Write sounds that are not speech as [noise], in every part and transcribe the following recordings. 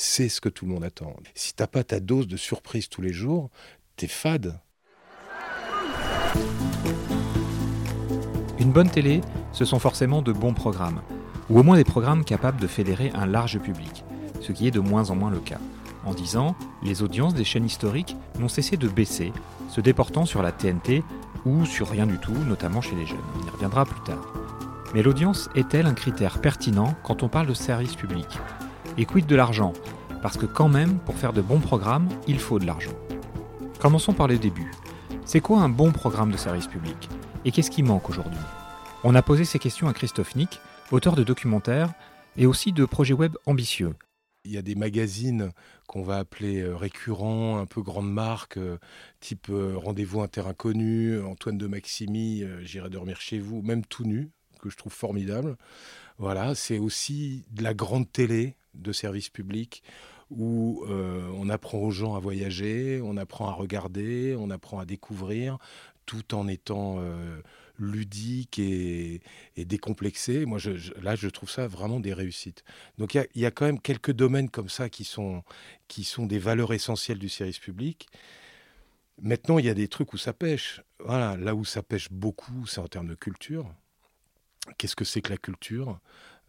c'est ce que tout le monde attend. Si t'as pas ta dose de surprise tous les jours, t'es fade. Une bonne télé, ce sont forcément de bons programmes, ou au moins des programmes capables de fédérer un large public, ce qui est de moins en moins le cas. En 10 ans, les audiences des chaînes historiques n'ont cessé de baisser, se déportant sur la TNT ou sur rien du tout, notamment chez les jeunes. On y reviendra plus tard. Mais l'audience est-elle un critère pertinent quand on parle de service public? Et quid de l'argent? Parce que quand même, pour faire de bons programmes, il faut de l'argent. Commençons par le début. C'est quoi un bon programme de service public? Et qu'est-ce qui manque aujourd'hui? On a posé ces questions à Christophe Nick, auteur de documentaires et aussi de projets web ambitieux. Il y a des magazines qu'on va appeler euh, récurrents, un peu grandes marques, euh, type euh, Rendez-vous Interinconnu, Antoine de Maximi, J'irai dormir chez vous, même tout nu, que je trouve formidable. Voilà, c'est aussi de la grande télé de service public où on apprend aux gens à voyager, on apprend à regarder, on apprend à découvrir, tout en étant ludique et, décomplexé. Moi, là, je trouve ça vraiment des réussites. Donc, il y, a quand même quelques domaines comme ça qui sont, qui sont des valeurs essentielles du service public. Maintenant, il y a des trucs où ça pêche. Voilà, là où ça pêche beaucoup, c'est en termes de culture. Qu'est-ce que c'est que la culture? euh,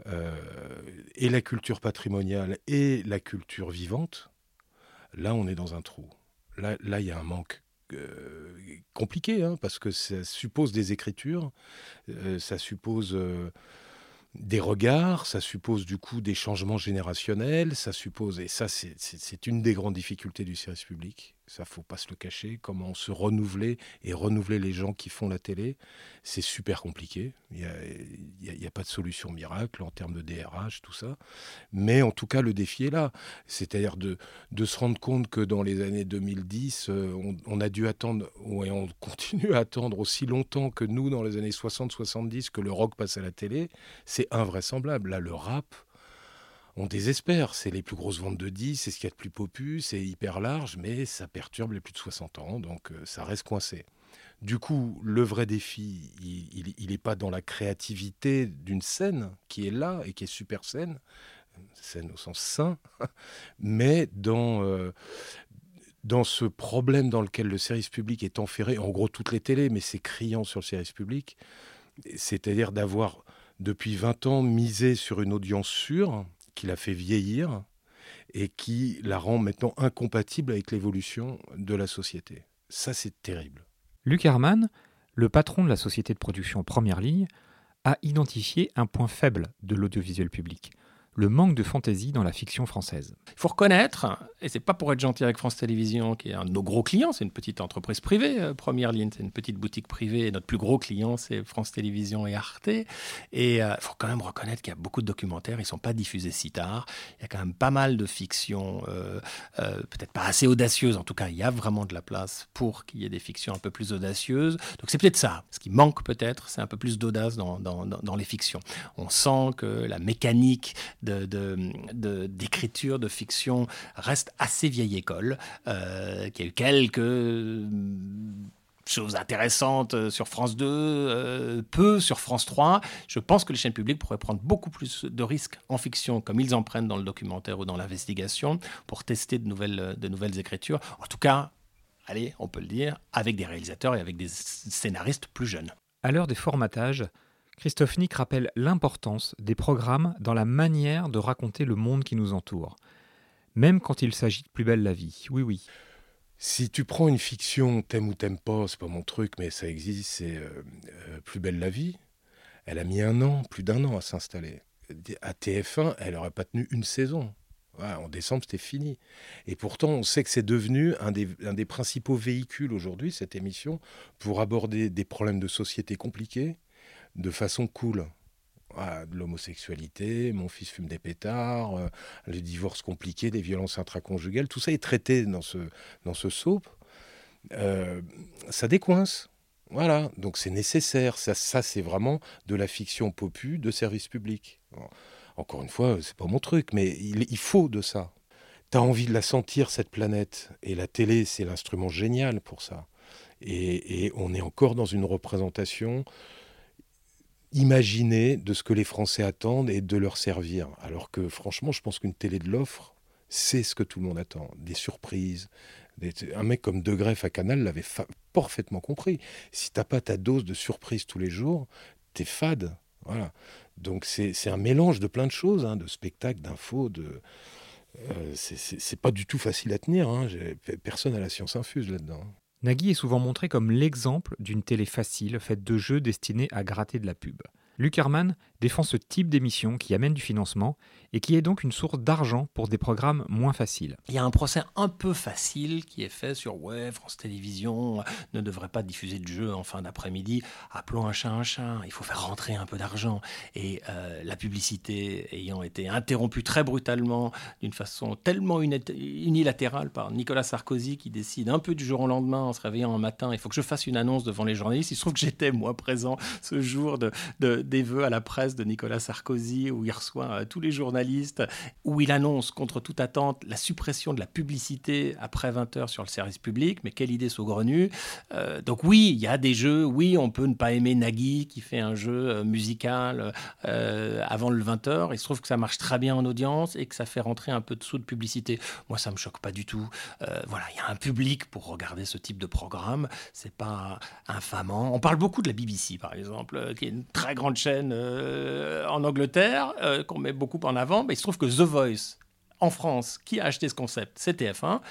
Et la culture patrimoniale et la culture vivante. Là, on est dans un trou. Là, là, il y a un manque euh, compliqué, hein, parce que ça suppose des écritures, euh, ça suppose euh, des regards, ça suppose du coup des changements générationnels, ça suppose, et ça c'est une des grandes difficultés du service public, ça faut pas se le cacher, comment se renouveler et renouveler les gens qui font la télé, c'est super compliqué, il n'y a, pas de solution miracle en termes de DRH, tout ça, mais en tout cas le défi est là, c'est-à-dire de, se rendre compte que dans les années 2010, euh, on, a dû attendre, et on [laughs] continue à attendre aussi longtemps que nous dans les années 60-70 que le rock passe à la télé, c'est invraisemblable, là le rap, on désespère. C'est les plus grosses ventes de 10, c'est ce qu'il y a de plus popus, c'est hyper large, mais ça perturbe les plus de 60 ans, donc euh, ça reste coincé. Du coup, le vrai défi, il n'est pas dans la créativité d'une scène qui est là et qui est super scène, scène au sens sain, [laughs] mais dans, euh, dans ce problème dans lequel le service public est enferré, en gros toutes les télés, mais c'est criant sur le service public, c'est-à-dire d'avoir depuis 20 ans misé sur une audience sûre, qui la fait vieillir et qui la rend maintenant incompatible avec l'évolution de la société. Ça, c'est terrible. Luc Herman, le patron de la société de production Première Ligne, a identifié un point faible de l'audiovisuel public le manque de fantaisie dans la fiction française. Il faut reconnaître, et c'est pas pour être gentil avec France Télévisions, qui est un de nos gros clients, c'est une petite entreprise privée, euh, Première Ligne, c'est une petite boutique privée, et notre plus gros client, c'est France Télévisions et Arte. Et il euh, faut quand même reconnaître qu'il y a beaucoup de documentaires, ils sont pas diffusés si tard. Il y a quand même pas mal de fictions, euh, peut-être pas assez audacieuses, en tout cas, il y a vraiment de la place pour qu'il y ait des fictions un peu plus audacieuses. Donc c'est peut-être ça. Ce qui manque peut-être, c'est un peu plus d'audace dans les fictions. On sent que la mécanique d'écriture, de, fiction reste assez vieille école, euh, qu'il y a eu quelques choses intéressantes euh, sur France 2, euh, peu sur France 3. Je pense que les chaînes publiques pourraient prendre beaucoup plus de risques en fiction, comme ils en prennent dans le documentaire ou dans l'investigation, pour tester de nouvelles, de nouvelles écritures. En tout cas, allez, on peut le dire, avec des réalisateurs et avec des scénaristes plus jeunes. À l'heure des formatages, Christophe Nick rappelle l'importance des programmes dans la manière de raconter le monde qui nous entoure, même quand il s'agit de plus belle la vie. Oui, oui. Si tu prends une fiction, t'aimes ou t'aimes pas, c'est pas mon truc, mais ça existe, c'est euh, euh, Plus belle la vie. Elle a mis un an, plus d'un an à s'installer. À TF1, elle n'aurait pas tenu une saison. en décembre, c'était fini. Et pourtant, on sait que c'est devenu un des, un des principaux véhicules aujourd'hui, cette émission, pour aborder des problèmes de société compliqués de façon cool de l'homosexualité, mon fils fume des pétards, euh, les divorces compliqués, des violences intraconjugales, tout ça est traité dans ce, dans ce soap. Euh, ça décoince. Voilà, donc c'est nécessaire. Ça, ça c'est vraiment de la fiction popu de service public. Encore une fois, c'est pas mon truc, mais il, faut de ça. Tu as envie de la sentir, cette planète. Et la télé, c'est l'instrument génial pour ça. Et, on est encore dans une représentation imaginer de ce que les Français attendent et de leur servir. Alors que franchement, je pense qu'une télé de l'offre, c'est ce que tout le monde attend. Des surprises. Un mec comme De Greff à Canal l'avait parfaitement compris. Si t'as pas ta dose de surprise tous les jours, t'es fade. Voilà. Donc c'est un mélange de plein de choses, hein, de spectacles, d'infos, de... Euh, c'est pas du tout facile à tenir. Hein. Personne n'a la science infuse là-dedans. Nagui est souvent montré comme l'exemple d'une télé facile faite de jeux destinés à gratter de la pub. Luc défend ce type d'émission qui amène du financement et qui est donc une source d'argent pour des programmes moins faciles. Il y a un procès un peu facile qui est fait sur ouais, France Télévisions ne devrait pas diffuser de jeux en fin d'après-midi. Appelons un chat un chat, il faut faire rentrer un peu d'argent. Et euh, la publicité ayant été interrompue très brutalement, d'une façon tellement unilatérale par Nicolas Sarkozy qui décide un peu du jour au lendemain en se réveillant un matin, il faut que je fasse une annonce devant les journalistes. Il se trouve que j'étais moi présent ce jour de, des vœux à la presse de Nicolas Sarkozy où il reçoit euh, tous les journalistes, où il annonce contre toute attente la suppression de la publicité après 20 heures sur le service public. Mais quelle idée saugrenue. Euh, donc oui, il y a des jeux, oui, on peut ne pas aimer Nagui qui fait un jeu euh, musical avant le 20 heures. Il se trouve que ça marche très bien en audience et que ça fait rentrer un peu de sous de publicité. Moi, ça me choque pas du tout. voilà, il y a un public pour regarder ce type de programme. C'est pas infamant. On parle beaucoup de la BBC, par exemple, qui est une très grande chaîne euh, en Angleterre, euh, qu'on met beaucoup en avant, mais il se trouve que The Voice, en France, qui a acheté ce concept, c'est TF1.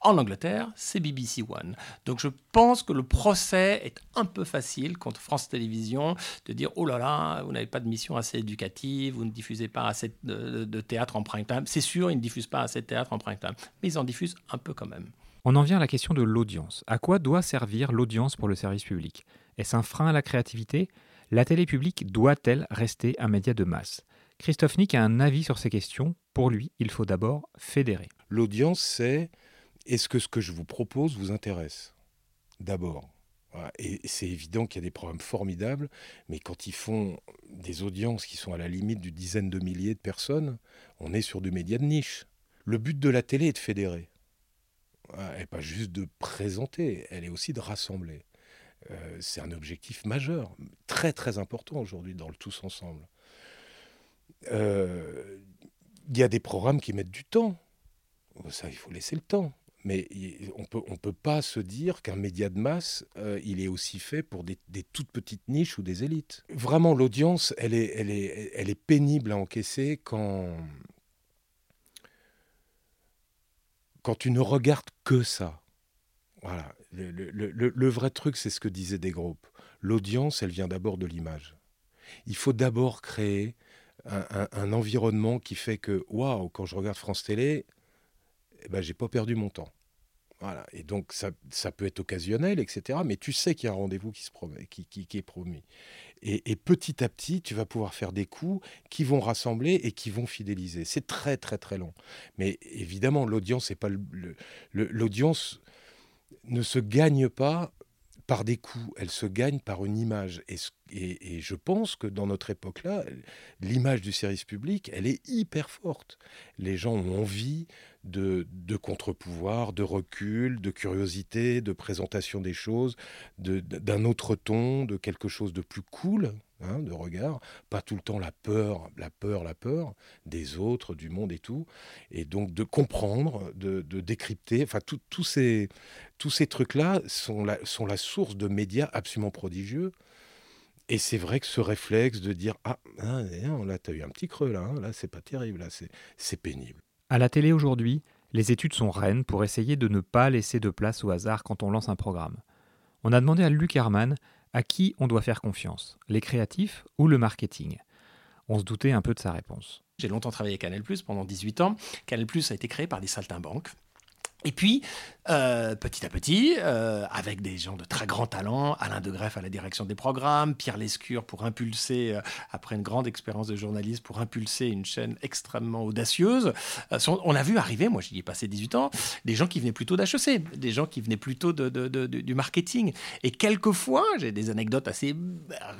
En Angleterre, c'est BBC One. Donc je pense que le procès est un peu facile contre France Télévisions de dire oh là là, vous n'avez pas de mission assez éducative, vous ne diffusez pas assez de, de théâtre en prime time. C'est sûr, ils ne diffusent pas assez de théâtre en prime time, mais ils en diffusent un peu quand même. On en vient à la question de l'audience. À quoi doit servir l'audience pour le service public? Est-ce un frein à la créativité? La télé publique doit-elle rester un média de masse? Christophe Nick a un avis sur ces questions. Pour lui, il faut d'abord fédérer. L'audience, c'est est-ce que ce que je vous propose vous intéresse? D'abord. Et c'est évident qu'il y a des programmes formidables, mais quand ils font des audiences qui sont à la limite d'une dizaine de milliers de personnes, on est sur du média de niche. Le but de la télé est de fédérer. Et pas juste de présenter, elle est aussi de rassembler. Euh, c'est un objectif majeur, très très important aujourd'hui dans le tous ensemble. Euh, il y a des programmes qui mettent du temps. Ça, il faut laisser le temps. Mais on peut, ne peut pas se dire qu'un média de masse, euh, il est aussi fait pour des, toutes petites niches ou des élites. Vraiment, l'audience, elle est, elle, est, elle est pénible à encaisser quand, quand tu ne regardes que ça. Voilà. Le, vrai truc, c'est ce que disaient des groupes. L'audience, elle vient d'abord de l'image. Il faut d'abord créer un, environnement qui fait que, waouh, quand je regarde France Télé, eh ben, j'ai pas perdu mon temps. Voilà. Et donc, ça, ça, peut être occasionnel, etc. Mais tu sais qu'il y a un rendez-vous qui, se promet, qui, est promis. Et, et, petit à petit, tu vas pouvoir faire des coups qui vont rassembler et qui vont fidéliser. C'est très, très, très long. Mais évidemment, l'audience, c'est pas l'audience ne se gagne pas par des coups, elle se gagne par une image. Et, je pense que dans notre époque-là, l'image du service public, elle est hyper forte. Les gens ont envie de, de contre-pouvoir, de recul, de curiosité, de présentation des choses, d'un autre ton, de quelque chose de plus cool, hein, de regard, pas tout le temps la peur, la peur, la peur des autres, du monde et tout, et donc de comprendre, de, décrypter, enfin tous ces, ces trucs-là sont la, sont la source de médias absolument prodigieux. Et c'est vrai que ce réflexe de dire Ah, ah là, tu as eu un petit creux, là, hein, là, c'est pas terrible, là, c'est pénible. À la télé aujourd'hui, les études sont reines pour essayer de ne pas laisser de place au hasard quand on lance un programme. On a demandé à Luc Herman à qui on doit faire confiance, les créatifs ou le marketing? On se doutait un peu de sa réponse. J'ai longtemps travaillé à Canal+, pendant 18 ans. Canal+, a été créé par des saltimbanques. Et puis, euh, petit à petit, euh, avec des gens de très grand talent, Alain de Greff à la direction des programmes, Pierre Lescure pour impulser, euh, après une grande expérience de journaliste, pour impulser une chaîne extrêmement audacieuse. on a vu arriver, moi j'y ai passé 18 ans, des gens qui venaient plutôt d'HEC, des gens qui venaient plutôt de, du marketing. Et quelquefois, j'ai des anecdotes assez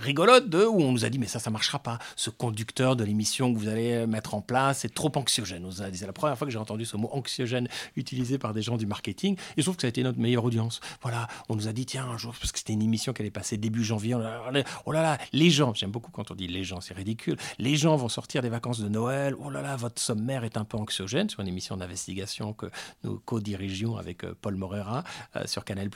rigolotes de, où on nous a dit, mais ça, ça marchera pas. Ce conducteur de l'émission que vous allez mettre en place, c'est trop anxiogène. C'est la première fois que j'ai entendu ce mot anxiogène utilisé par des gens du marketing. Et je trouve que ça a été notre meilleure audience. Voilà, on nous a dit, tiens, un jour, parce que c'était une émission qui allait passer début janvier, oh là là, les gens, j'aime beaucoup quand on dit les gens, c'est ridicule, les gens vont sortir des vacances de Noël, oh là là, votre sommaire est un peu anxiogène, sur une émission d'investigation que nous co-dirigeons avec euh, Paul Morera euh, sur Canal+.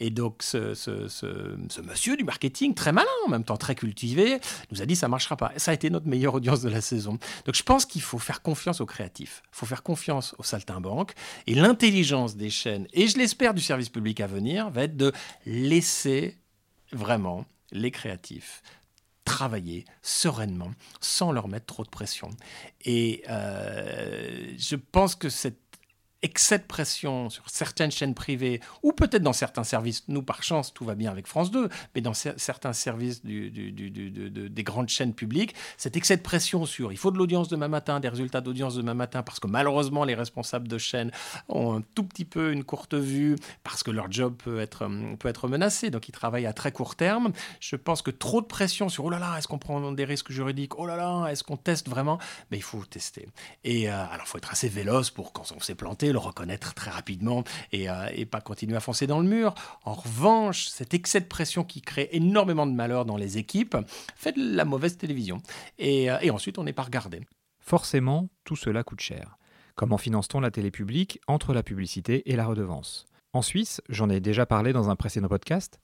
Et donc, ce, ce, monsieur du marketing, très malin, en même temps très cultivé, nous a dit, ça marchera pas. Ça a été notre meilleure audience de la saison. Donc, je pense qu'il faut faire confiance aux créatifs, il faut faire confiance aux saltimbanques, et l'intelligence des et je l'espère du service public à venir, va être de laisser vraiment les créatifs travailler sereinement, sans leur mettre trop de pression. Et euh, je pense que cette excès de pression sur certaines chaînes privées, ou peut-être dans certains services, nous par chance tout va bien avec France 2, mais dans certains services des grandes chaînes publiques, cet excès de pression sur il faut de l'audience demain matin, des résultats d'audience demain matin, parce que malheureusement les responsables de chaînes ont un tout petit peu une courte vue, parce que leur job peut être, peut être menacé, donc ils travaillent à très court terme. Je pense que trop de pression sur oh là là, est-ce qu'on prend des risques juridiques, oh là là, est-ce qu'on teste vraiment? Mais il faut tester. Et euh, alors il faut être assez véloce pour quand on s'est planté, le reconnaître très rapidement euh, et, pas continuer à foncer dans le mur. En revanche, cet excès de pression qui crée énormément de malheur dans les équipes fait de la mauvaise télévision. Et, euh, et ensuite, on n'est pas regardé. Forcément, tout cela coûte cher. Comment finance-t-on la télé publique entre la publicité et la redevance? En Suisse, j'en ai déjà parlé dans un précédent podcast,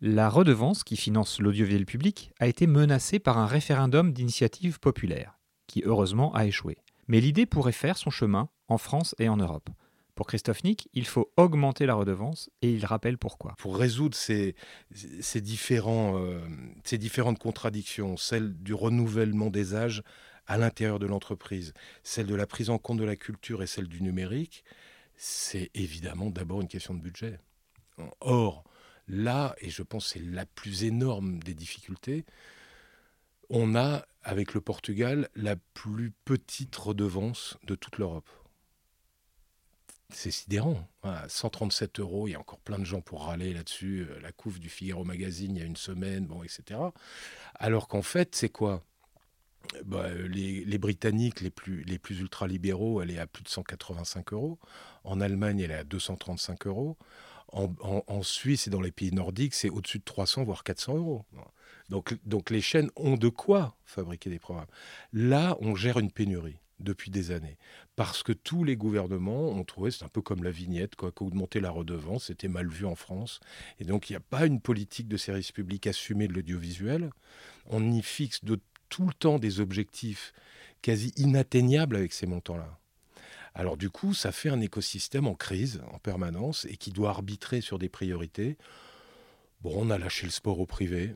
la redevance qui finance l'audiovisuel public a été menacée par un référendum d'initiative populaire, qui heureusement a échoué. Mais l'idée pourrait faire son chemin en France et en Europe. Pour Christophe Nick, il faut augmenter la redevance et il rappelle pourquoi. Pour résoudre ces, euh, ces différentes contradictions, celle du renouvellement des âges à l'intérieur de l'entreprise, celle de la prise en compte de la culture et celle du numérique, c'est évidemment d'abord une question de budget. Or, là, et je pense c'est la plus énorme des difficultés, on a, avec le Portugal, la plus petite redevance de toute l'Europe c'est sidérant. 137 euros, il y a encore plein de gens pour râler là-dessus. Euh, la couve du Figaro Magazine il y a une semaine, bon, etc. Alors qu'en fait, c'est quoi? Bah, les, Britanniques les plus, les plus ultra-libéraux, elle est à plus de 185 euros. En Allemagne, elle est à 235 euros. En, Suisse et dans les pays nordiques, c'est au-dessus de 300, voire 400 euros. Donc, donc les chaînes ont de quoi fabriquer des programmes. Là, on gère une pénurie depuis des années. Parce que tous les gouvernements ont trouvé, c'est un peu comme la vignette, quoi, qu'augmenter la redevance, c'était mal vu en France. Et donc, il n'y a pas une politique de service public assumée de l'audiovisuel. On y fixe de tout le temps des objectifs quasi inatteignables avec ces montants-là. Alors du coup, ça fait un écosystème en crise en permanence et qui doit arbitrer sur des priorités. Bon, on a lâché le sport au privé.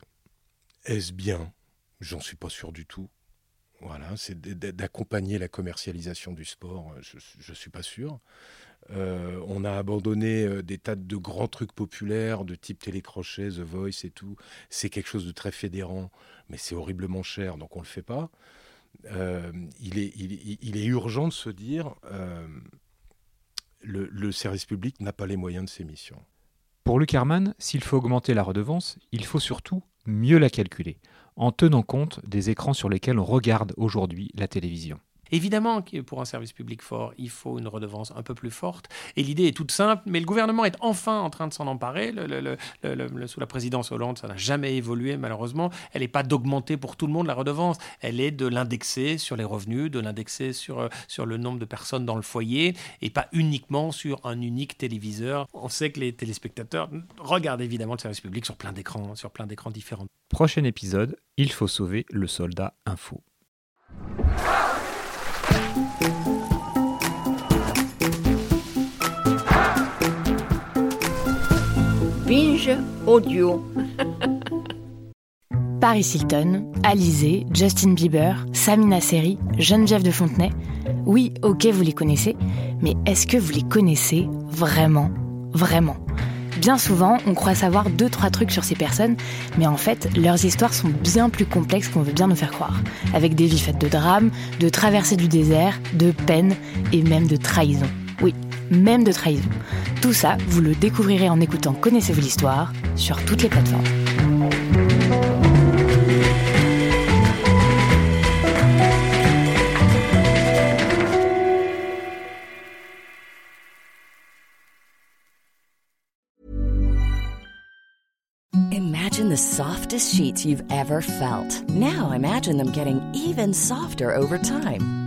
Est-ce bien? J'en suis pas sûr du tout. Voilà, c'est d'accompagner la commercialisation du sport, je ne suis pas sûr. Euh, on a abandonné euh, des tas de grands trucs populaires de type télécrochet, The Voice et tout. C'est quelque chose de très fédérant, mais c'est horriblement cher, donc on ne le fait pas. Il, est, il, est, urgent de se dire le, le service public n'a pas les moyens de ses missions. Pour Luc s'il faut augmenter la redevance, il faut surtout mieux la calculer, en tenant compte des écrans sur lesquels on regarde aujourd'hui la télévision. Évidemment pour un service public fort, il faut une redevance un peu plus forte. Et l'idée est toute simple, mais le gouvernement est enfin en train de s'en emparer. sous la présidence Hollande, ça n'a jamais évolué malheureusement. Elle n'est pas d'augmenter pour tout le monde la redevance. Elle est de l'indexer sur les revenus, de l'indexer sur, euh, sur le nombre de personnes dans le foyer et pas uniquement sur un unique téléviseur. On sait que les téléspectateurs regardent évidemment le service public sur plein sur plein d'écrans différents. Prochain épisode, il faut sauver le soldat info. Audio. [laughs] Paris Hilton, Alizé, Justin Bieber, Samina Seri, Geneviève de Fontenay. Oui, ok, vous les connaissez, mais est-ce que vous les connaissez vraiment Vraiment? Bien souvent, on croit savoir deux, trois trucs sur ces personnes, mais en fait, leurs histoires sont bien plus complexes qu'on veut bien nous faire croire. Avec des vies faites de drames, de traversées du désert, de peine et même de trahison. Même de trahison. Tout ça, vous le découvrirez en écoutant Connaissez-vous l'histoire sur toutes les plateformes. Imagine the softest sheets you've ever felt. Now imagine them getting even softer over time.